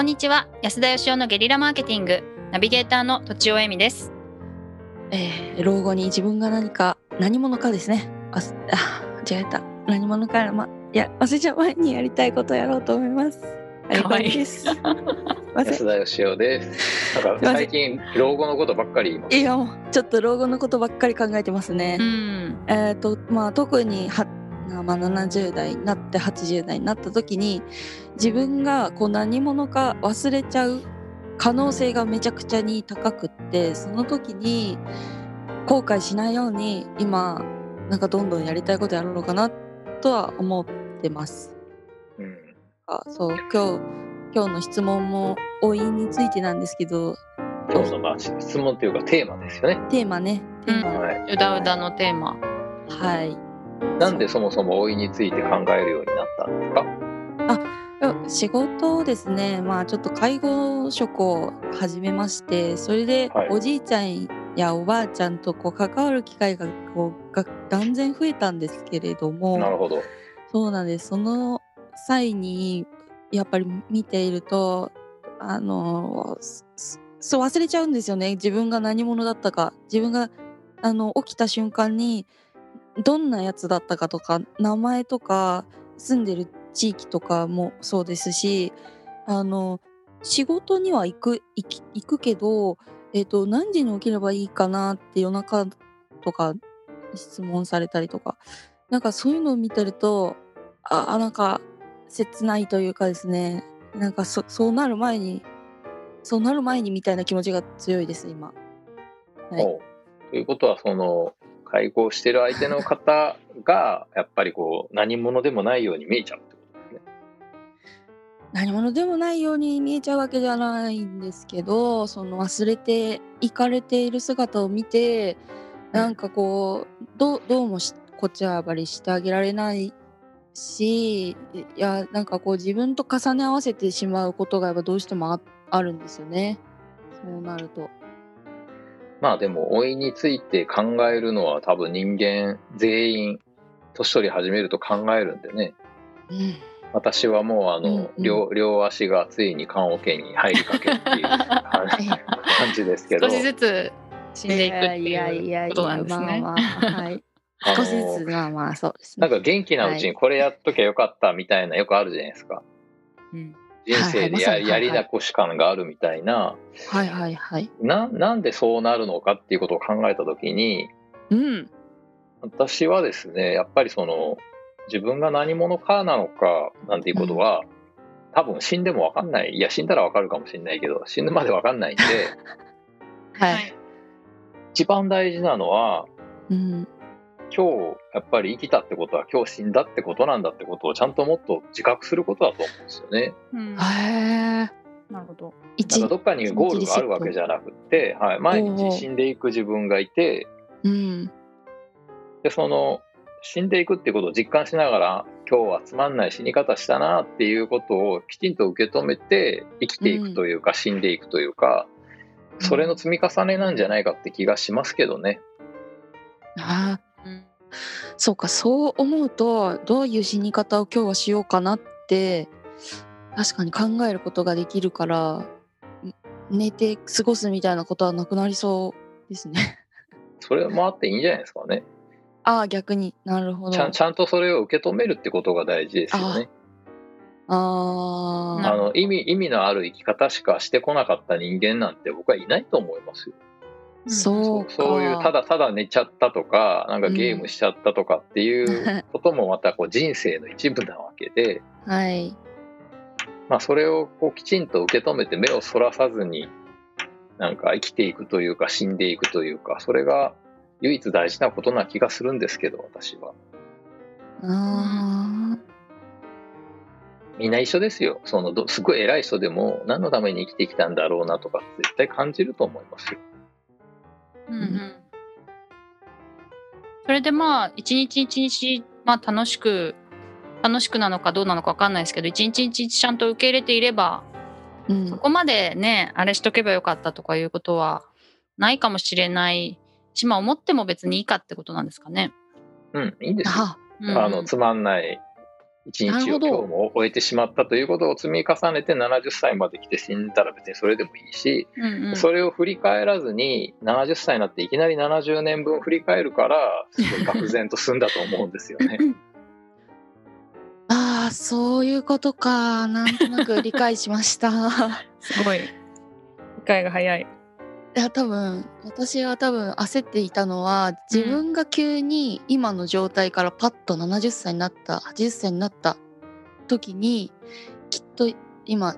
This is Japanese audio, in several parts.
こんにちは。安田義雄のゲリラマーケティング。ナビゲーターのとちおえみです。えー、老後に自分が何か何者かですね。あ間違えた。何者かまいや忘れちゃう前にやりたいことやろうと思います。かわいす。安田義雄です。なんか最近老後のことばっかり言います。いやもうちょっと老後のことばっかり考えてますね。う、ん。えっ、とまあ特にはまあ、70代になって80代になった時に自分がこう何者か忘れちゃう可能性がめちゃくちゃに高くってその時に後悔しないように今なんかどんどんやりたいことやろうかなとは思ってます。うん。あそう今日今日の質問も老いについてなんですけど今日のまあ質問というかテーマですよね。テーマねテーマ、はい。うだうだのテーマはいなんでそもそも老いについて考えるようになったんですか？いや仕事ですね。まあちょっと介護職を始めましてそれではい。おじいちゃんやおばあちゃんとこう関わる機会がこうが断然増えたんですけれどもなるほど。そうなんです。その際にやっぱり見ているとあのそう忘れちゃうんですよね。自分が何者だったか。自分があの起きた瞬間にどんなやつだったかとか名前とか住んでる地域とかもそうですしあの仕事には行く行き行くけど、えっと何時に起きればいいかなって夜中とか質問されたりとか。なんかそういうのを見てるとああなんか切ないというかですね。なんかそそうなる前にそうなる前にみたいな気持ちが強いです今。はい。ということはその介護をしてる相手の方がやっぱりこう何者でもないように見えちゃうってことですね。何者でもないように見えちゃうわけではないんですけどその忘れていかれている姿を見てなんかこうどうどうもしこっちはばりしてあげられないしいやなんかこう自分と重ね合わせてしまうことがやっぱどうしてもあるんですよねそうなると。まあでも老いについて考えるのは多分人間全員年取り始めると考えるんでね。うん。私はもうあの、うんうん。両両足がついに棺桶に入りかけっていう 感じですけど。少しずつ死んでいくっていうことなんですね。まあまあ 少しずつまあまあそうですね。なんか元気なうちにこれやっときゃよかったみたいなよくあるじゃないですか。うん人生でや,、り残し感があるみたいな。はいはいはい。ななんでそうなるのかっていうことを考えた時にうん。私はですねやっぱりその自分が何者かなのかなんていうことは、多分死んでも分かんない。いや死んだら分かるかもしれないけど死ぬまで分かんないんで はい。一番大事なのはうん今日やっぱり生きたってことは今日死んだってことなんだってことをちゃんともっと自覚することだと思うんですよね。うん。へえ。なるほど。なん一かどっかにゴールがあるわけじゃなくって、はい、毎日死んでいく自分がいてうん。でその死んでいくっていうことを実感しながら今日はつまんない死に方したなっていうことをきちんと受け止めて生きていくというか、死んでいくというかそれの積み重ねなんじゃないかって気がしますけどね。ああうんそうかそう思うとどういう死に方を今日はしようかなって確かに考えることができるからん寝て過ごすみたいなことはなくなりそうですね。それもあっていいんじゃないですかね。ああ逆になるほど。ちゃんちゃんとそれを受け止めるってことが大事ですよね。あああの意味意味のある生き方しかしてこなかった人間なんて僕はいないと思いますよ。そうかそういうただただ寝ちゃったとかなんかゲームしちゃったとかっていうこともまたこう人生の一部なわけで、はいまあ、それをこうきちんと受け止めて目をそらさずになんか生きていくというか死んでいくというかそれが唯一大事なことな気がするんですけど私は。あみんな一緒ですよ。そのどすごい偉い人でも何のために生きてきたんだろうなとか絶対感じると思いますよ。うんうんそれでまあ一日一日、まあ、楽しく楽しくなのかどうなのか分かんないですけど一日一日ちゃんと受け入れていればーうんそこまでねあれしとけばよかったとかいうことはないかもしれないしまあ思っても別にいいかってことなんですかね。うん、いいんですよ。あうんあのつまんない一日を今日も終えてしまったということを積み重ねて70歳まで来て死んだら別にそれでもいいし、うんうんそれを振り返らずに70歳になっていきなり70年分振り返るからすごい愕然と済んだと思うんですよね。ああそういうことかなんとなく理解しました。すごい理解が早い。いや多分私は多分焦っていたのは自分が急に今の状態からパッと70歳になった80歳になった時にきっと今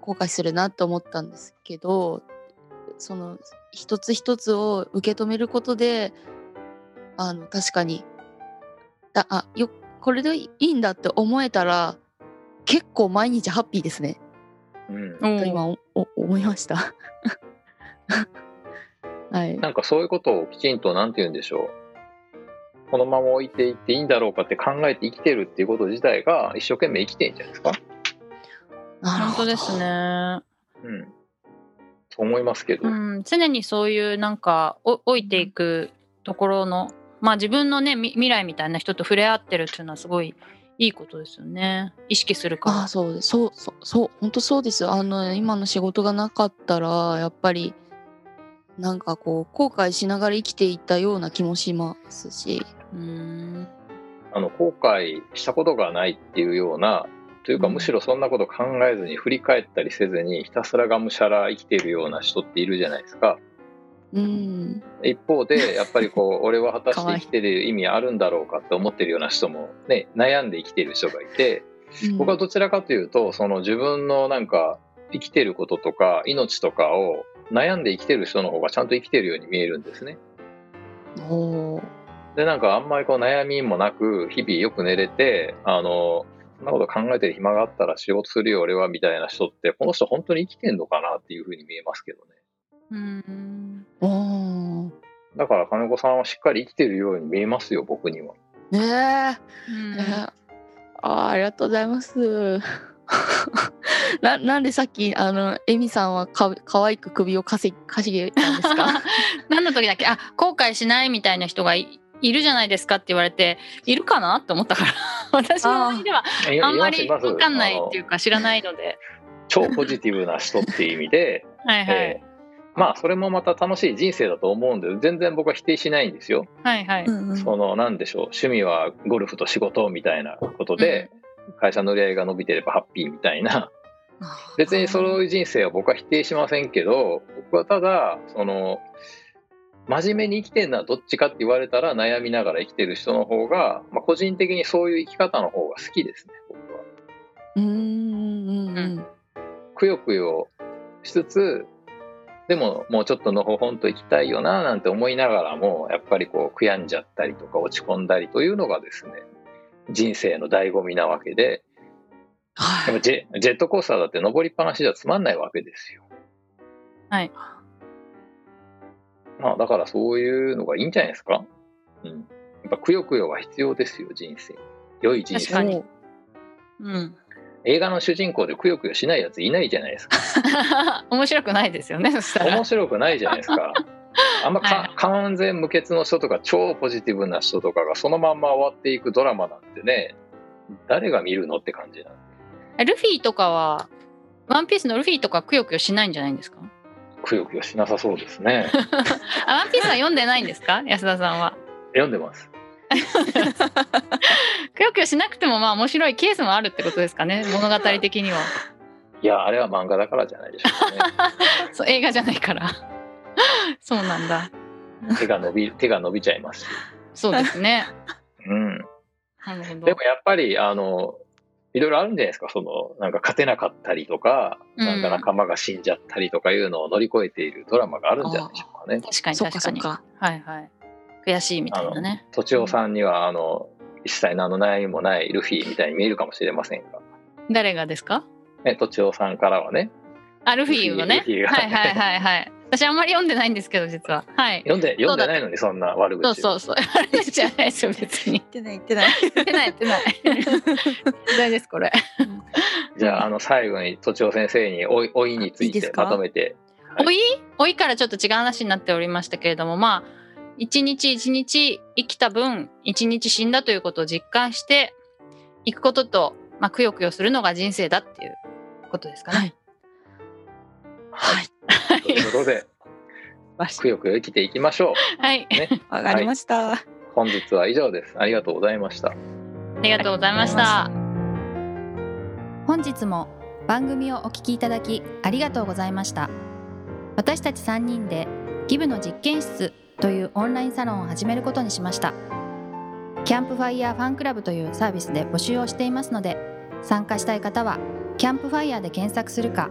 後悔するなと思ったんですけどその一つ一つを受け止めることであの確かにだあよこれでいいんだって思えたら結構毎日ハッピーですね。うん、と今おお思いました。はい。なんかそういうことをきちんとなんて言うんでしょうこのまま置いていっていいんだろうかって考えて生きてるっていうこと自体が一生懸命生きてんじゃないですか。本当です。ね。うん、そう思いますけど、うん、常にそういうなんかお老いていくところの、まあ自分のねみ未来みたいな人と触れ合ってるっていうのはすごいいいことですよね。意識するから。ああそうですそうそうそう本当そうですあの今の仕事がなかったらやっぱりなんかこう後悔しながら生きていたような気もしますし。うん。あの後悔したことがないっていうようなというかうん。むしろそんなこと考えずに振り返ったりせずにひたすらがむしゃら生きているような人っているじゃないですか。うん。一方でやっぱりこう 俺は果たして生きてる意味あるんだろうかって思ってるような人もね悩んで生きている人がいて僕はどちらかというとその自分のなんか生きてることとか命とかを悩んで生きてる人の方がちゃんと生きてるように見えるんですね。でなんかあんまりこう悩みもなく日々よく寝れてあのそんなこと考えてる暇があったら仕事するよ俺はみたいな人ってこの人本当に生きてんのかなっていうふうに見えますけどね。うんだから金子さんはしっかり生きてるように見えますよ僕には。ねえうんえーあーありがとうございます。ななんでさっきあのエミさんはか可愛く首をかせかしげたんですか？何の時だっけ？あ後悔しないみたいな人がいいるじゃないですかって言われているかな？って思ったから。私の周りではいあんまり分かんないっていうか知らないので。超ポジティブな人っていう意味で、はいはい、えーまあそれもまた楽しい人生だと思うんで全然僕は否定しないんですよ。はいはい、そのなんでしょう？趣味はゴルフと仕事みたいなことで、会社の売り上げが伸びてればハッピーみたいな別にそういう人生は僕は否定しませんけど僕はただその真面目に生きてるのはどっちかって言われたら悩みながら生きてる人の方が、まあ、個人的にそういう生き方の方が好きですね僕は。うんくよくよしつつでももうちょっとのほほんと生きたいよななんて思いながらもやっぱりこう悔やんじゃったりとか落ち込んだりというのがですね人生の醍醐味なわけではいでもジェジェットコースターだって登りっぱなしじゃつまんないわけですよ。はい。まあだからそういうのがいいんじゃないですか？うん。やっぱくよくよは必要ですよ人生。良い人生。確かにうん、映画の主人公でくよくよしないやついないじゃないですか。面白くないですよねそしたら面白くないじゃないですか。あんまか、はい完全無欠の人とか超ポジティブな人とかがそのまんま終わっていくドラマなんてね誰が見るのって感じなんでルフィとかはワンピースのルフィとかくよくよしないんじゃないんですか？くよくよしなさそうですね。あワンピースは読んでないんですか？安田さんは。読んでます。くよくよしなくてもまあ面白いケースもあるってことですかね？物語的には。いやあれは漫画だからじゃないでしょうかね。そう映画じゃないから。そうなんだ。手が伸び手が伸びちゃいますし、そうですね。うん、なるほど。でもやっぱりあのいろいろあるんじゃないですか。そのなんか勝てなかったりとか、うん。なんか仲間が死んじゃったりとかいうのを乗り越えているドラマがあるんじゃないでしょうかね。確かにそっ確かに。かそっか。はいはい。悔しいみたいなね。とちおさんにはあの一切何の悩みもないルフィみたいに見えるかもしれませんが、誰がですか？ね、とちおさんからはね。あルフィのね。ルフィが。はいはいはいはい私あんまり読んでないんですけど実は。はい。読んで読んでないのにそんな悪口。そうそうそう。あれじゃないですよ別に。言ってない言ってない。言ってない。言ってない。時代ですこれ。じゃああの最後にとちお先生に老い老いについてまとめて。はい？老い老いからちょっと違う話になっておりましたけれどもまあ一日一日生きた分一日死んだということを実感していくことと、まあ、くよくよするのが人生だっていうことですかね。はい。ということで、くよくよ生きていきましょはい。う。ね。わかりました。本日は以上です。ありがとうございました。ありがとうございました。本日も番組をお聞きいただきありがとうございました私たち3人でギブの実験室というオンラインサロンを始めることにしましたキャンプファイヤーファンクラブというサービスで募集をしていますので参加したい方はキャンプファイヤーで検索するか